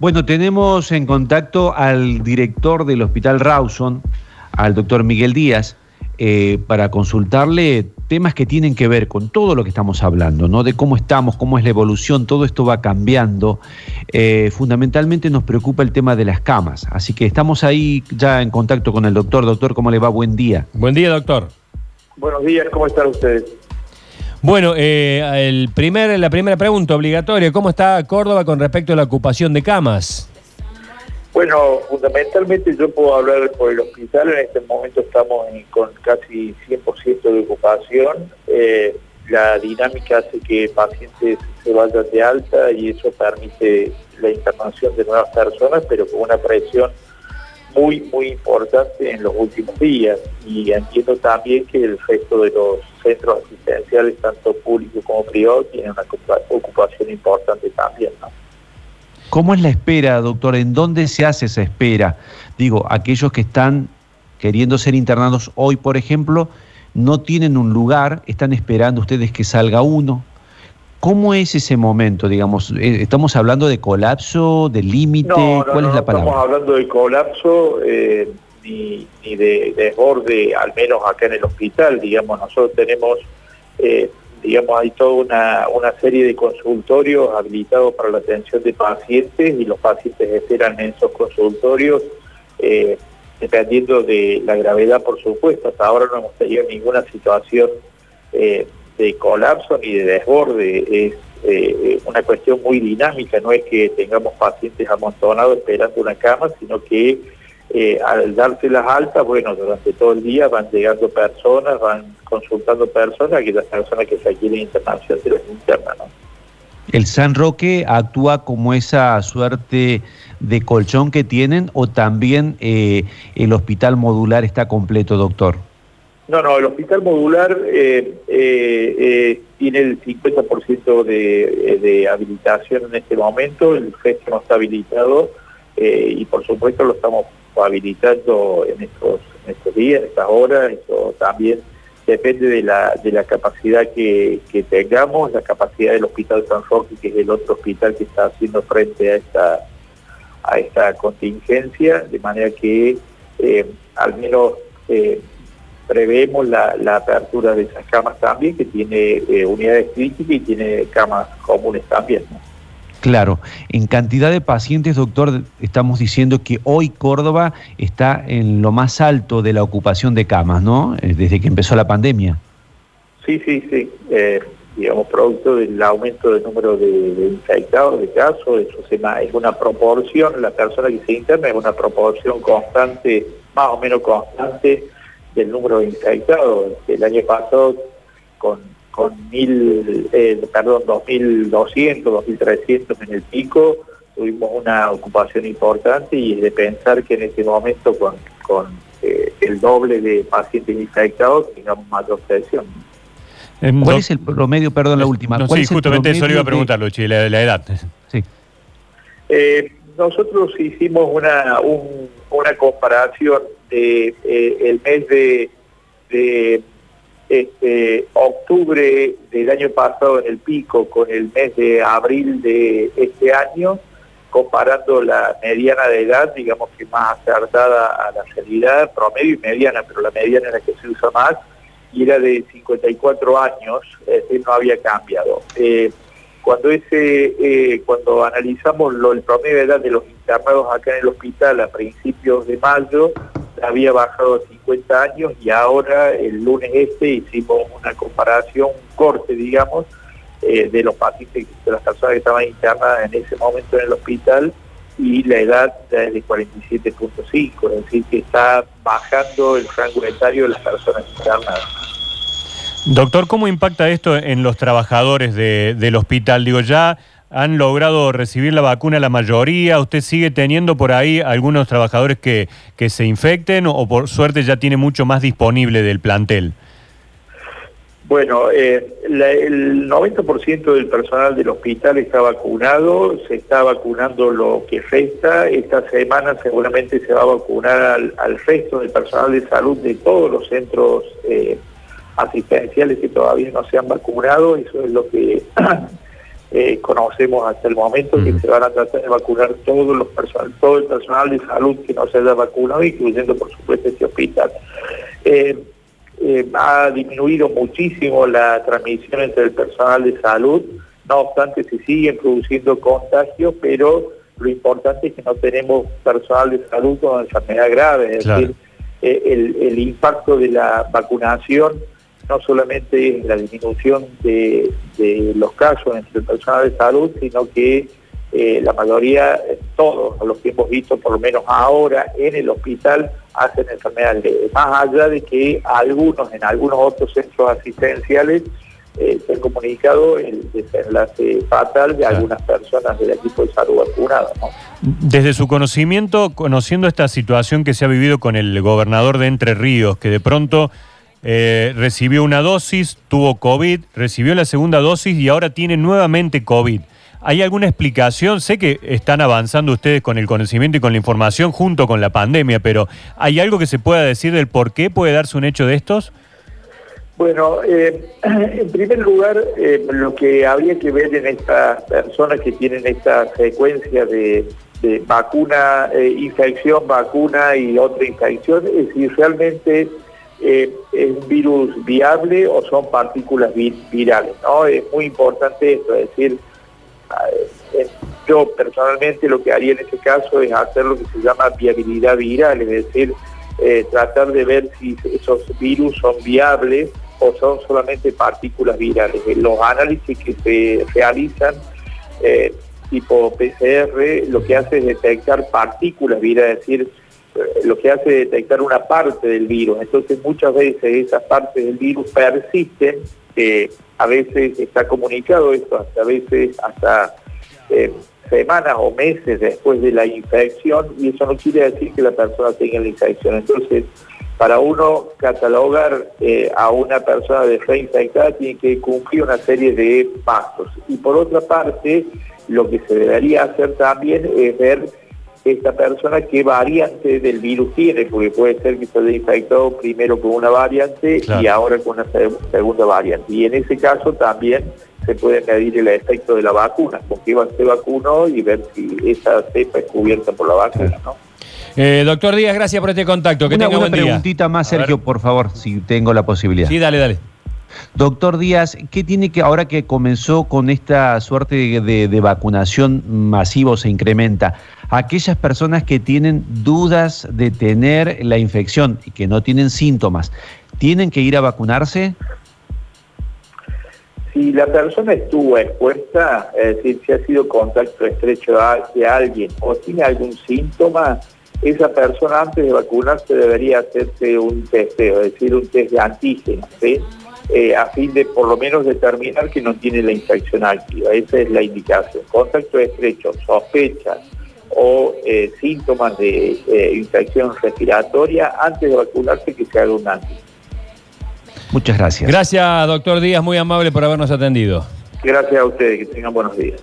Bueno, tenemos en contacto al director del Hospital Rawson, al doctor Miguel Díaz, eh, para consultarle temas que tienen que ver con todo lo que estamos hablando, ¿no? De cómo estamos, cómo es la evolución, todo esto va cambiando. Eh, fundamentalmente nos preocupa el tema de las camas, así que estamos ahí ya en contacto con el doctor. Doctor, ¿cómo le va? Buen día. Buen día, doctor. Buenos días, ¿cómo están ustedes? Bueno, eh, el primer, la primera pregunta obligatoria, ¿cómo está Córdoba con respecto a la ocupación de camas? Bueno, fundamentalmente yo puedo hablar por el hospital, en este momento estamos con casi 100% de ocupación, eh, la dinámica hace que pacientes se vayan de alta y eso permite la internación de nuevas personas, pero con una presión muy, muy importante en los últimos días. Y entiendo también que el resto de los centros asistenciales, tanto públicos como privados, tienen una ocupación importante también. ¿Cómo es la espera, doctor? ¿En dónde se hace esa espera? Digo, aquellos que están queriendo ser internados hoy, por ejemplo, no tienen un lugar, están esperando ustedes que salga uno. ¿Cómo es ese momento, digamos? Eh, ¿Estamos hablando de colapso, de límite? ¿Cuál es la palabra? estamos hablando de colapso eh, ni, de desborde, al menos acá en el hospital. Digamos, nosotros tenemos eh, digamos, hay toda una, una serie de consultorios habilitados para la atención de pacientes y los pacientes esperan en esos consultorios, eh, dependiendo de la gravedad, por supuesto. Hasta ahora no hemos tenido ninguna situación eh, de colapso ni de desborde. Es eh, una cuestión muy dinámica, no es que tengamos pacientes amontonados esperando una cama, sino que eh, al darse las altas, bueno, durante todo el día van llegando personas, van consultando personas, que las personas que se quieren internación se les interna, ¿no? ¿El San Roque actúa como esa suerte de colchón que tienen o también eh, el hospital modular está completo, doctor? No, no, el hospital modular eh, tiene el 50% de, de, habilitación en este momento, el resto no está habilitado y por supuesto lo estamos habilitando en estos, días, en estas horas, eso también depende de la, de la capacidad que, tengamos, la capacidad del Hospital San Roque, que es el otro hospital que está haciendo frente a esta, a esta contingencia, de manera que eh, al menos eh, prevemos la, apertura de esas camas también, que tiene eh, unidades críticas y tiene camas comunes también. Claro, en cantidad de pacientes, doctor, estamos diciendo que hoy Córdoba está en lo más alto de la ocupación de camas, ¿no? Eh, desde que empezó la pandemia. Sí, sí, sí. Eh, digamos, producto del aumento del número de, infectados, de casos, eso es una proporción, la persona que se interna es una proporción constante, más o menos constante, del número de infectados. El año pasado, con con mil, eh, perdón, 2.200, 2.300 en el pico, tuvimos una ocupación importante y es de pensar que en este momento con, con eh, el doble de pacientes infectados tengamos mayor presión. ¿Cuál es el promedio, perdón, la última? No, sí, justamente eso le iba a preguntar, Luchi, la, edad. Sí. Eh, nosotros hicimos una, una comparación de el mes de este, octubre del año pasado en el pico con el mes de abril de este año, comparando la mediana de edad, digamos que más acertada a la realidad, promedio y mediana, pero la mediana es la que se usa más, y era de 54 años, no había cambiado. Eh, cuando ese, eh, cuando analizamos lo, el promedio de edad de los internados acá en el hospital a principios de mayo, había bajado a 50 años y ahora el lunes este hicimos una comparación, un corte, digamos, eh, de los pacientes, de las personas que estaban internadas en ese momento en el hospital y la edad es de 47.5, es decir, que está bajando el rango etario de las personas internadas. Doctor, ¿cómo impacta esto en los trabajadores del hospital? Digo, ya han logrado recibir la vacuna la mayoría. ¿Usted sigue teniendo por ahí algunos trabajadores que, que se infecten o, por suerte ya tiene mucho más disponible del plantel? Bueno, eh, el 90% del personal del hospital está vacunado, se está vacunando lo que resta. Esta semana seguramente se va a vacunar al, resto del personal de salud de todos los centros eh, asistenciales que todavía no se han vacunado. Eso es lo que eh, conocemos hasta el momento que se van a tratar de vacunar todos los personal, todo el personal de salud que no se haya vacunado, incluyendo por supuesto este hospital. Eh, eh, ha disminuido muchísimo la transmisión entre el personal de salud, no obstante se siguen produciendo contagios, pero lo importante es que no tenemos personal de salud con enfermedad grave, es decir, el, el impacto de la vacunación no solamente la disminución de, los casos entre el personal de salud, sino que eh, la mayoría, todos los que hemos visto, por lo menos ahora en el hospital, hacen enfermedades Más allá de que algunos, en algunos otros centros asistenciales, eh, se ha comunicado el desenlace fatal de algunas personas del equipo de salud vacunado. Desde su conocimiento, conociendo esta situación que se ha vivido con el gobernador de Entre Ríos, que de pronto eh, recibió una dosis, tuvo COVID, recibió la segunda dosis y ahora tiene nuevamente COVID. ¿Hay alguna explicación? Sé que están avanzando ustedes con el conocimiento y con la información junto con la pandemia, pero ¿hay algo que se pueda decir del por qué puede darse un hecho de estos? Bueno, eh, en primer lugar, eh, lo que habría que ver en estas personas que tienen esta secuencia de, vacuna, infección, vacuna y otra infección, es si realmente eh, es un virus viable o son partículas virales. ¿no? Es muy importante esto, es decir, eh, yo personalmente lo que haría en este caso es hacer lo que se llama viabilidad viral, es decir, eh, tratar de ver si esos virus son viables o son solamente partículas virales. Los análisis que se realizan tipo PCR lo que hace es detectar partículas virales, es decir, lo que hace detectar una parte del virus. Entonces muchas veces esas partes del virus persisten, a veces está comunicado esto, hasta a veces hasta eh, semanas o meses después de la infección, y eso no quiere decir que la persona tenga la infección. Entonces, para uno catalogar eh, a una persona de reinfectada tiene que cumplir una serie de pasos. Y por otra parte, lo que se debería hacer también es ver esta persona qué variante del virus tiene, porque puede ser que se haya infectado primero con una variante y ahora con una segunda variante. Y en ese caso también se puede medir el efecto de la vacuna, con qué se vacunó y ver si esa cepa es cubierta por la vacuna, ¿no? Eh, doctor Díaz, gracias por este contacto. Que una, tenga una preguntita más, Sergio, por favor, si tengo la posibilidad. Sí, dale, dale. Doctor Díaz, ¿qué tiene que, ahora que comenzó con esta suerte de, vacunación masiva se incrementa, aquellas personas que tienen dudas de tener la infección y que no tienen síntomas, ¿tienen que ir a vacunarse? Si la persona estuvo expuesta, es decir, si ha sido contacto estrecho de alguien o tiene algún síntoma, esa persona antes de vacunarse debería hacerse un testeo, es decir, un test de antígeno, ¿sí? Eh, a fin de por lo menos determinar que no tiene la infección activa. Esa es la indicación. Contacto estrecho, sospechas o eh, síntomas de eh, infección respiratoria antes de vacunarse que se haga un antígeno. Muchas gracias. Gracias, doctor Díaz, muy amable por habernos atendido. Gracias a ustedes, que tengan buenos días.